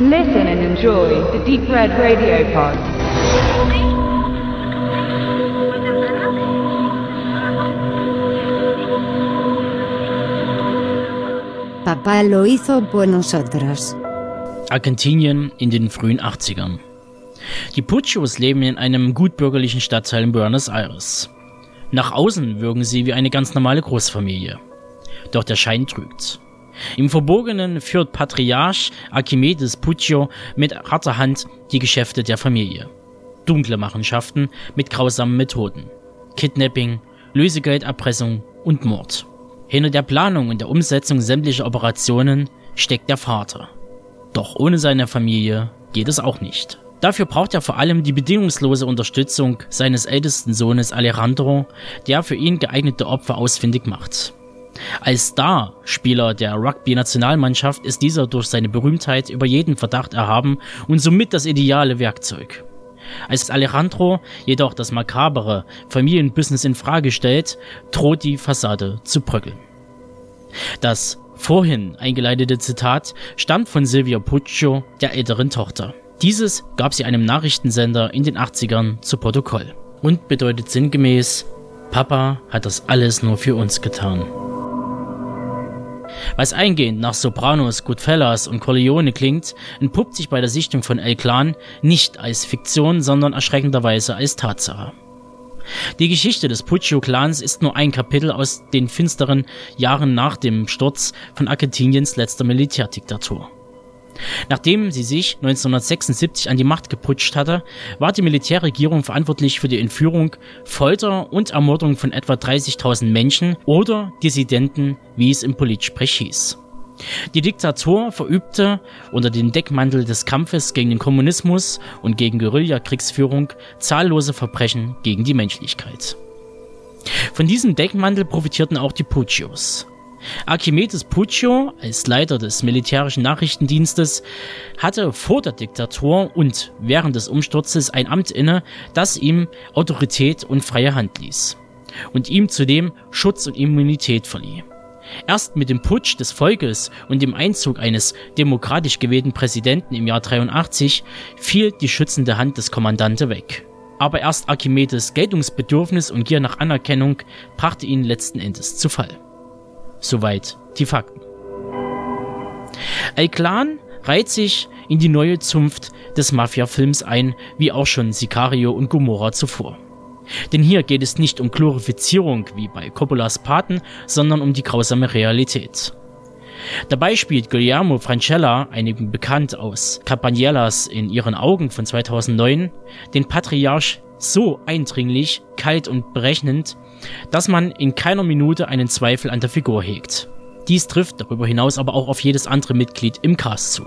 Listen and enjoy the Deep Red Radio Pod. Papá lo hizo por nosotros. Argentinien in den frühen 80ern. Die Puccios leben in einem gutbürgerlichen Stadtteil in Buenos Aires. Nach außen wirken sie wie eine ganz normale Großfamilie. Doch der Schein trügt. Im Verborgenen führt Patriarch Archimedes Puccio mit harter Hand die Geschäfte der Familie. Dunkle Machenschaften mit grausamen Methoden. Kidnapping, Lösegeldabpressung und Mord. Hinter der Planung und der Umsetzung sämtlicher Operationen steckt der Vater. Doch ohne seine Familie geht es auch nicht. Dafür braucht er vor allem die bedingungslose Unterstützung seines ältesten Sohnes Alejandro, der für ihn geeignete Opfer ausfindig macht. Als Star-Spieler der Rugby-Nationalmannschaft ist dieser durch seine Berühmtheit über jeden Verdacht erhaben und somit das ideale Werkzeug. Als Alejandro jedoch das makabere Familienbusiness in Frage stellt, droht die Fassade zu bröckeln. Das vorhin eingeleitete Zitat stammt von Silvia Puccio, der älteren Tochter. Dieses gab sie einem Nachrichtensender in den 80ern zu Protokoll und bedeutet sinngemäß, Papa hat das alles nur für uns getan. Was eingehend nach Sopranos, Goodfellas und Corleone klingt, entpuppt sich bei der Sichtung von El Clan nicht als Fiktion, sondern erschreckenderweise als Tatsache. Die Geschichte des Puccio-Clans ist nur ein Kapitel aus den finsteren Jahren nach dem Sturz von Argentiniens letzter Militärdiktatur. Nachdem sie sich 1976 an die Macht geputscht hatte, war die Militärregierung verantwortlich für die Entführung, Folter und Ermordung von etwa 30.000 Menschen oder Dissidenten, wie es im Politsprech hieß. Die Diktatur verübte unter dem Deckmantel des Kampfes gegen den Kommunismus und gegen Guerillakriegsführung zahllose Verbrechen gegen die Menschlichkeit. Von diesem Deckmantel profitierten auch die Puccios. Archimedes Puccio als Leiter des militärischen Nachrichtendienstes hatte vor der Diktatur und während des Umsturzes ein Amt inne, das ihm Autorität und freie Hand ließ und ihm zudem Schutz und Immunität verlieh. Erst mit dem Putsch des Volkes und dem Einzug eines demokratisch gewählten Präsidenten im Jahr 83 fiel die schützende Hand des Kommandanten weg. Aber erst Archimedes Geltungsbedürfnis und Gier nach Anerkennung brachte ihn letzten Endes zu Fall. Soweit die Fakten. El-Clan reiht sich in die neue Zunft des Mafia-Films ein, wie auch schon Sicario und Gomorra zuvor. Denn hier geht es nicht um Glorifizierung wie bei Coppolas Paten, sondern um die grausame Realität. Dabei spielt Guillermo Francella, einigen bekannt aus Campanielas in ihren Augen von 2009, den Patriarch so eindringlich, kalt und berechnend, dass man in keiner Minute einen Zweifel an der Figur hegt. Dies trifft darüber hinaus aber auch auf jedes andere Mitglied im Cast zu.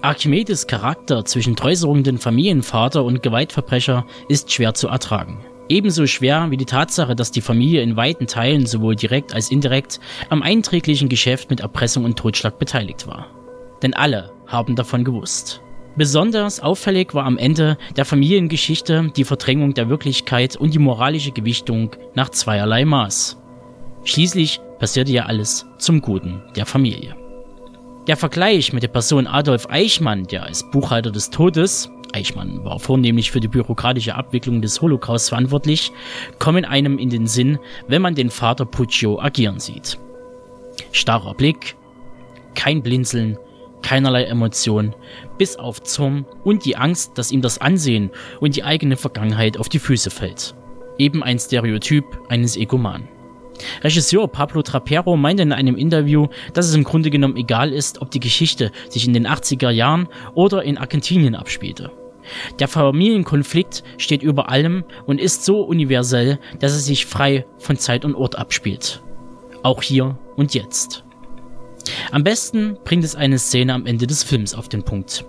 Archimedes Charakter zwischen treusorgenden Familienvater und Gewaltverbrecher ist schwer zu ertragen. Ebenso schwer wie die Tatsache, dass die Familie in weiten Teilen sowohl direkt als indirekt am einträglichen Geschäft mit Erpressung und Totschlag beteiligt war. Denn alle haben davon gewusst. Besonders auffällig war am Ende der Familiengeschichte die Verdrängung der Wirklichkeit und die moralische Gewichtung nach zweierlei Maß. Schließlich passierte ja alles zum Guten der Familie. Der Vergleich mit der Person Adolf Eichmann, der als Buchhalter des Todes, Eichmann war vornehmlich für die bürokratische Abwicklung des Holocaust verantwortlich, kommen einem in den Sinn, wenn man den Vater Puccio agieren sieht. Starrer Blick, kein Blinzeln, keinerlei Emotion, bis auf Zorn und die Angst, dass ihm das Ansehen und die eigene Vergangenheit auf die Füße fällt. Eben ein Stereotyp eines Egomanen. Regisseur Pablo Trapero meinte in einem Interview, dass es im Grunde genommen egal ist, ob die Geschichte sich in den 80er Jahren oder in Argentinien abspielte. Der Familienkonflikt steht über allem und ist so universell, dass es sich frei von Zeit und Ort abspielt. Auch hier und jetzt. Am besten bringt es eine Szene am Ende des Films auf den Punkt.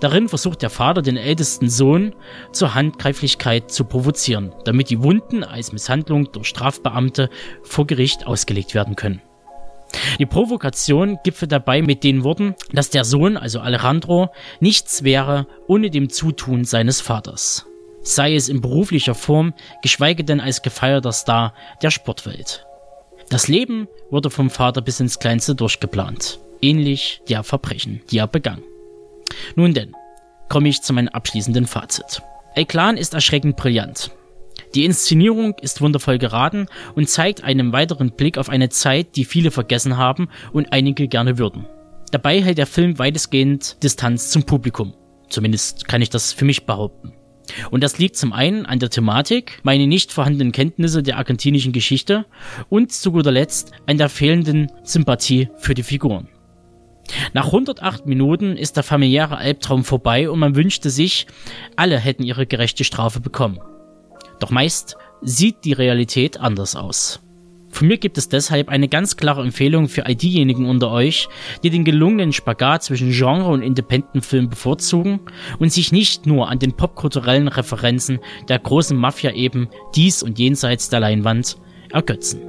Darin versucht der Vater den ältesten Sohn zur Handgreiflichkeit zu provozieren, damit die Wunden als Misshandlung durch Strafbeamte vor Gericht ausgelegt werden können. Die Provokation gipfelt dabei mit den Worten, dass der Sohn, also Alejandro, nichts wäre ohne dem Zutun seines Vaters. Sei es in beruflicher Form, geschweige denn als gefeierter Star der Sportwelt. Das Leben wurde vom Vater bis ins Kleinste durchgeplant. ähnlich der Verbrechen, die er begangen. Nun denn, komme ich zu meinem abschließenden Fazit. El Clan ist erschreckend brillant. Die Inszenierung ist wundervoll geraten und zeigt einen weiteren Blick auf eine Zeit, die viele vergessen haben und einige gerne würden. Dabei hält der Film weitestgehend Distanz zum Publikum. Zumindest kann ich das für mich behaupten. Und das liegt zum einen an der Thematik, meine nicht vorhandenen Kenntnisse der argentinischen Geschichte und zu guter Letzt an der fehlenden Sympathie für die Figuren. Nach 108 Minuten ist der familiäre Albtraum vorbei und man wünschte sich, alle hätten ihre gerechte Strafe bekommen. Doch meist sieht die Realität anders aus. Von mir gibt es deshalb eine ganz klare Empfehlung für all diejenigen unter euch, die den gelungenen Spagat zwischen Genre und Independent-Film bevorzugen und sich nicht nur an den popkulturellen Referenzen der großen Mafia eben dies und jenseits der Leinwand ergötzen.